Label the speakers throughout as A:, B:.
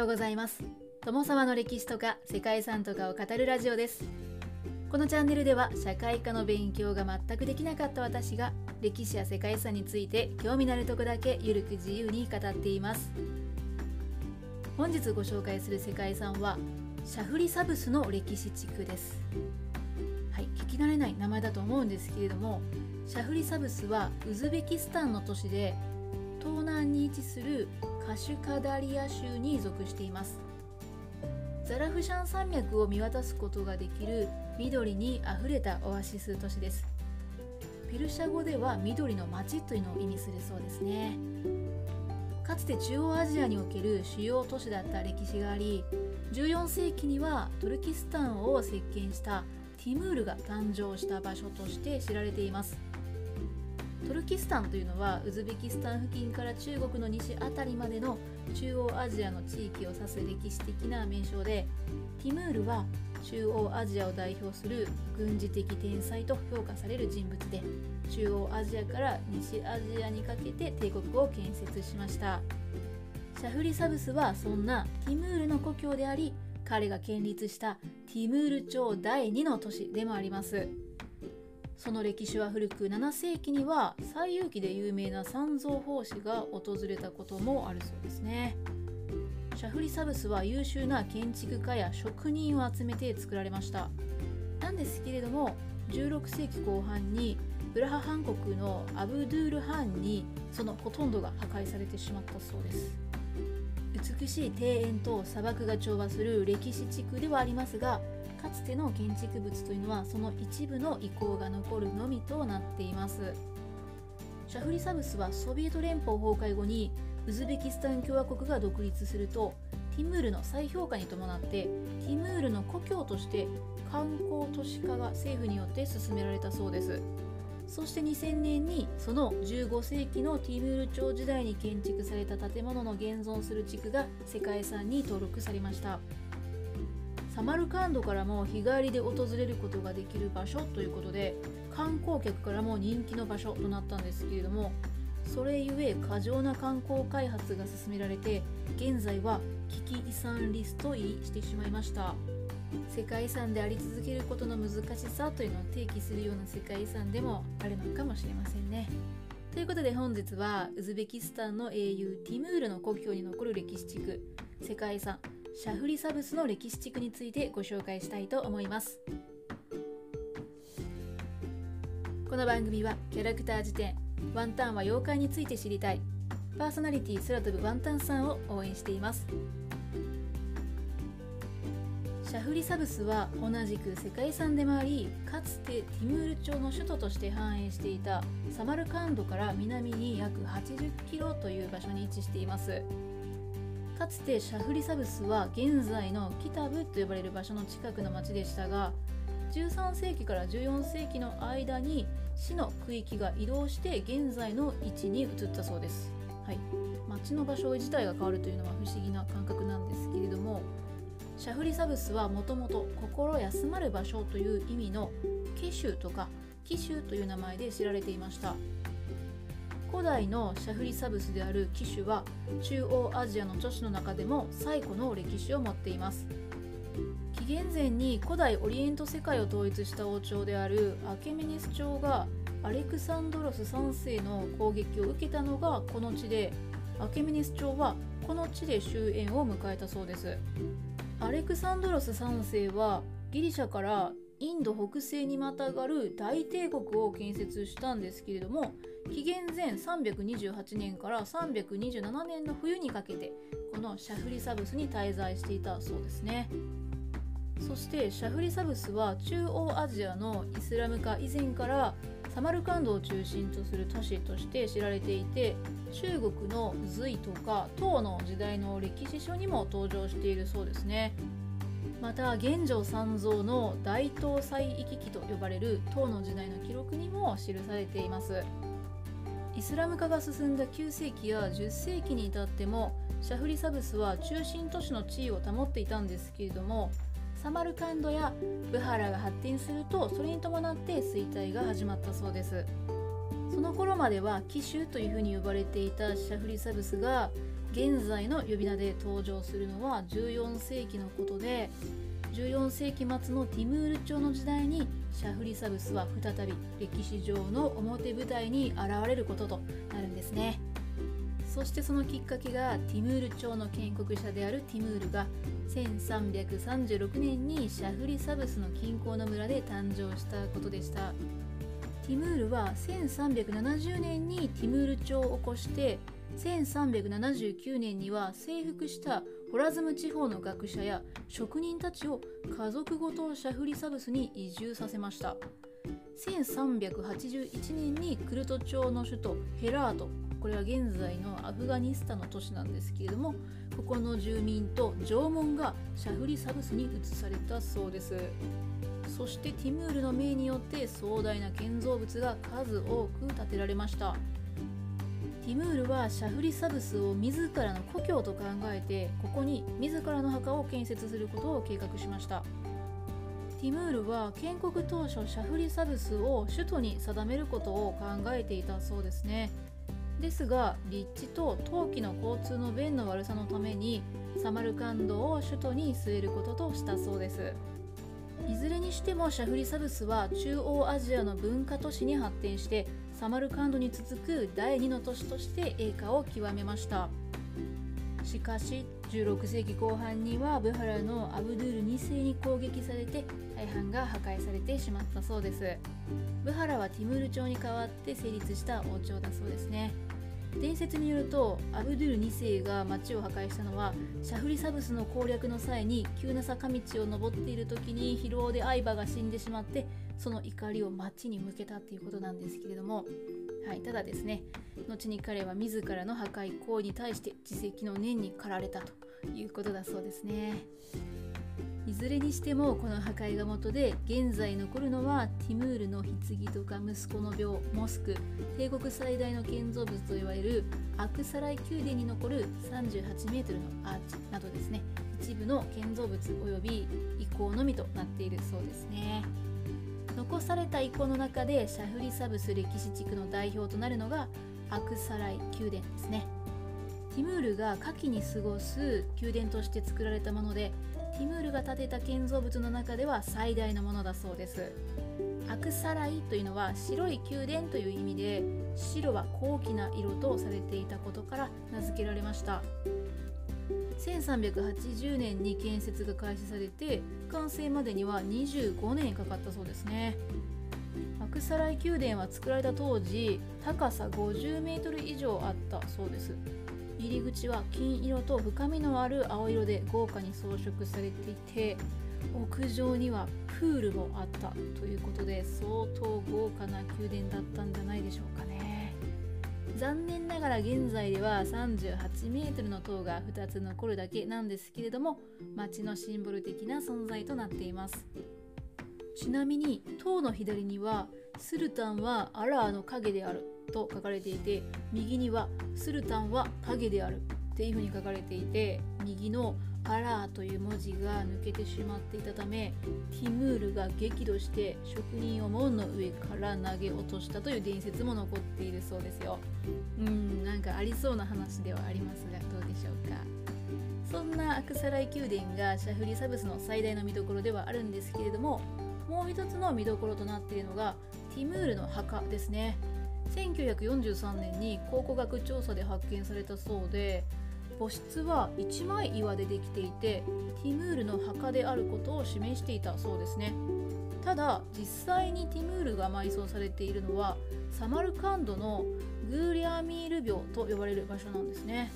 A: ようございます。友様の歴史とか世界遺産とかを語るラジオです。このチャンネルでは社会科の勉強が全くできなかった私が歴史や世界遺産について興味のあるとこだけゆるく自由に語っています。本日ご紹介する世界遺産はシャフリサブスの歴史地区です。はい聞き慣れない名前だと思うんですけれどもシャフリサブスはウズベキスタンの都市で東南に位置するカシュカダリア州に属しています。ザラフシャン山脈を見渡すことができる緑にあふれたオアシス都市です。ペルシャ語では緑の町というのを意味するそうですね。かつて中央アジアにおける主要都市だった歴史があり14世紀にはトルキスタンを席巻したティムールが誕生した場所として知られています。トルキスタンというのはウズベキスタン付近から中国の西辺りまでの中央アジアの地域を指す歴史的な名称でティムールは中央アジアを代表する軍事的天才と評価される人物で中央アジアから西アジアにかけて帝国を建設しました。シャフリサブスはそんなティムールの故郷であり彼が建立したティムール朝第2の都市でもあります。その歴史は古く7世紀には西遊記で有名な三蔵法師が訪れたこともあるそうですね。シャフリサブスは優秀な建築家や職人を集めて作られました。なんですけれども16世紀後半にブラハハン国のアブドゥール・ハンにそのほとんどが破壊されてしまったそうです。美しい庭園と砂漠が調和する歴史地区ではありますがかつての建築物というのはその一部の遺構が残るのみとなっています。シャフリサブスはソビエト連邦崩壊後にウズベキスタン共和国が独立するとティムールの再評価に伴ってティムールの故郷として観光都市化が政府によって進められたそうです。そして2000年にその15世紀のティムール朝時代に建築された建物の現存する地区が世界遺産に登録されました。サマルカンドからも日帰りで訪れることができる場所ということで観光客からも人気の場所となったんですけれどもそれゆえ過剰な観光開発が進められて現在は危機遺産リスト入りしてしまいました。世界遺産であり続けることの難しさというのを提起するような世界遺産でもあるのかもしれませんね。ということで本日はウズベキスタンの英雄ティムールの故郷に残る歴史地区世界遺産シャフリサブスの歴史地区についてご紹介したいと思います。この番組はキャラクター辞典ワンタンは妖怪について知りたいパーソナリティ空飛ぶワンタンさんを応援しています。シャフリサブスは同じく世界遺産でもありかつてティムール朝の首都として繁栄していたサマルカンドから南に約80キロという場所に位置しています。かつてシャフリサブスは現在のキタブと呼ばれる場所の近くの町でしたが13世紀から14世紀の間に市の区域が移動して現在の位置に移ったそうです、はい、町の場所自体が変わるというのは不思議な感覚なんですけれどもシャフリサブスはもともと心休まる場所という意味のケシュとかキシュという名前で知られていました。古代のシャフリサブスである騎手は中央アジアの都市の中でも最古の歴史を持っています。紀元前に古代オリエント世界を統一した王朝であるアケメネス朝がアレクサンドロス3世の攻撃を受けたのがこの地でアケメネス朝はこの地で終焉を迎えたそうです。アレクサンドロス3世はギリシャからインド北西にまたがる大帝国を建設したんですけれども紀元前328年から327年の冬にかけてこのシャフリサブスに滞在していたそうですね。そしてシャフリサブスは中央アジアのイスラム化以前からサマルカンドを中心とする都市として知られていて中国の隋とか唐の時代の歴史書にも登場しているそうですね。また玄奘三蔵の大唐祭域記と呼ばれる唐の時代の記録にも記されています。イスラム化が進んだ9世紀や10世紀に至ってもシャフリサブスは中心都市の地位を保っていたんですけれどもサマルカンドやブハラが発展するとそれに伴って衰退が始まったそうです。その頃までは紀州というふうに呼ばれていたシャフリサブスが現在の呼び名で登場するのは14世紀のことで14世紀末のティムール朝の時代にシャフリサブスは再び歴史上の表舞台に現れることとなるんですね。そしてそのきっかけがティムール朝の建国者であるティムールが1336年にシャフリサブスの近郊の村で誕生したことでした。ティムールは1370年にティムール朝を起こして1379年には征服したホラズム地方の学者や職人たちを家族ごとシャフリサブスに移住させました。1381年にクルト朝の首都ヘラート。これは現在のアフガニスタンの都市なんですけれどもここの住民と縄文がシャフリサブスに移されたそうです。そしてティムールの命によって壮大な建造物が数多く建てられました。ティムールはシャフリサブスを自らの故郷と考えてここに自らの墓を建設することを計画しました。ティムールは建国当初シャフリサブスを首都に定めることを考えていたそうですね。ですが立地と冬季の交通の便の悪さのためにサマルカンドを首都に据えることとしたそうです。いずれにしてもシャフリサブスは中央アジアの文化都市に発展してサマルカンドに続く第2の都市として栄華を極めました。しかし16世紀後半にはブハラのアブドゥール2世に攻撃されて大半が破壊されてしまったそうです。ブハラはティムール朝に代わって成立した王朝だそうですね。伝説によるとアブドゥル2世が町を破壊したのはシャフリサブスの攻略の際に急な坂道を登っている時に疲労で相葉が死んでしまってその怒りを町に向けたっていうことなんですけれども、はい、ただですね後に彼は自らの破壊行為に対して自責の念に駆られたということだそうですね。いずれにしてもこの破壊が元で現在残るのはティムールの棺とか息子の廟モスク帝国最大の建造物といわれるアクサライ宮殿に残る38メートルのアーチなどですね。一部の建造物及び遺構のみとなっているそうですね。残された遺構の中でシャフリサブス歴史地区の代表となるのがアクサライ宮殿ですね。ティムールが夏季に過ごす宮殿として作られたものでティムールが建てた建造物の中では最大のものだそうです。アクサライというのは白い宮殿という意味で白は高貴な色とされていたことから名付けられました。1380年に建設が開始されて完成までには25年かかったそうですね。アクサライ宮殿は作られた当時高さ50メートル以上あったそうです。入り口は金色と深みのある青色で豪華に装飾されていて屋上にはプールもあったということで相当豪華な宮殿だったんじゃないでしょうかね。残念ながら現在では38メートルの塔が2つ残るだけなんですけれども街のシンボル的な存在となっています。ちなみに塔の左にはスルタンはアラーの影であると書かれていて右にはスルタンは影であるっていうふうに書かれていて右のアラーという文字が抜けてしまっていたためティムールが激怒して職人を門の上から投げ落としたという伝説も残っているそうですよ。うんなんかありそうな話ではありますがどうでしょうか。そんなアクサライ宮殿がシャフリサブスの最大の見どころではあるんですけれどももう一つの見どころとなっているのがティムールの墓ですね。1943年に考古学調査で発見されたそうで墓室は一枚岩でできていてティムールの墓であることを示していたそうですね。ただ実際にティムールが埋葬されているのはサマルカンドのグーリアミール廟と呼ばれる場所なんですね。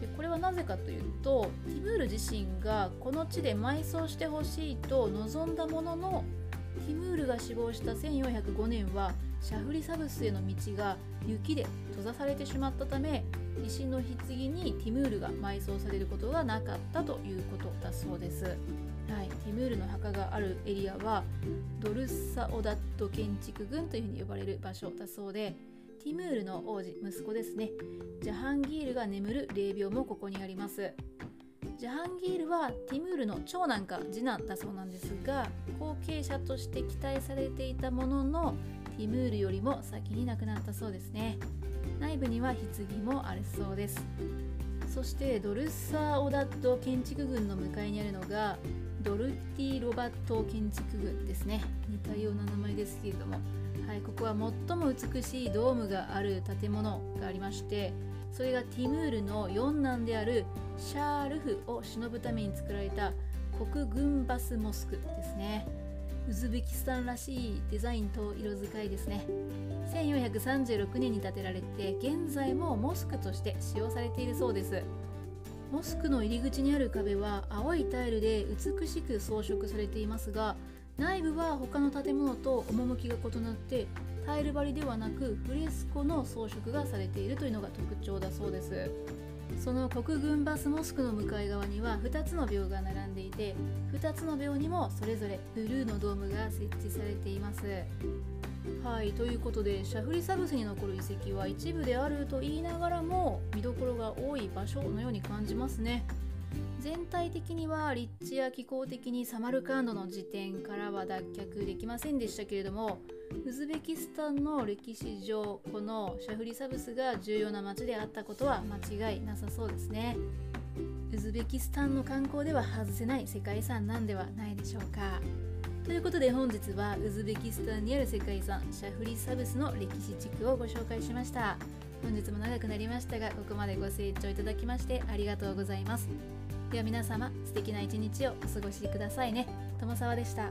A: でこれはなぜかというとティムール自身がこの地で埋葬してほしいと望んだもののティムールが死亡した1405年はシャフリサブスへの道が雪で閉ざされてしまったため石の棺にティムールが埋葬されることがなかったということだそうです。はい、ティムールの墓があるエリアはドルッサ・オダット建築群というふうに呼ばれる場所だそうでティムールの王子息子ですね。ジャハンギールが眠る霊廟もここにあります。ジャハンギールはティムールの長男か次男だそうなんですが後継者として期待されていたもののティムールよりも先に亡くなったそうですね。内部には棺もあるそうです。そしてドルッサーオダット建築群の向かいにあるのがドルティ・ロバット建築群ですね。似たような名前ですけれども、はい、ここは最も美しいドームがある建物がありましてそれがティムールの四男であるシャールフを忍ぶために作られた国軍バスモスクですね。ウズベキスタンらしいデザインと色使いですね。1436年に建てられて現在もモスクとして使用されているそうです。モスクの入り口にある壁は青いタイルで美しく装飾されていますが内部は他の建物と趣が異なってタイル張りではなくフレスコの装飾がされているというのが特徴だそうです。その国軍バスモスクの向かい側には2つの廟が並んでいて2つの廟にもそれぞれブルーのドームが設置されています。はいということでシャフリサブスに残る遺跡は一部であると言いながらも見どころが多い場所のように感じますね。全体的には立地や気候的にサマルカンドの時点からは脱却できませんでしたけれどもウズベキスタンの歴史上このシャフリサブスが重要な街であったことは間違いなさそうですね。ウズベキスタンの観光では外せない世界遺産なんではないでしょうか。ということで本日はウズベキスタンにある世界遺産シャフリサブスの歴史地区をご紹介しました。本日も長くなりましたがここまでご清聴いただきましてありがとうございます。では皆様素敵な一日をお過ごしくださいね。友沢でした。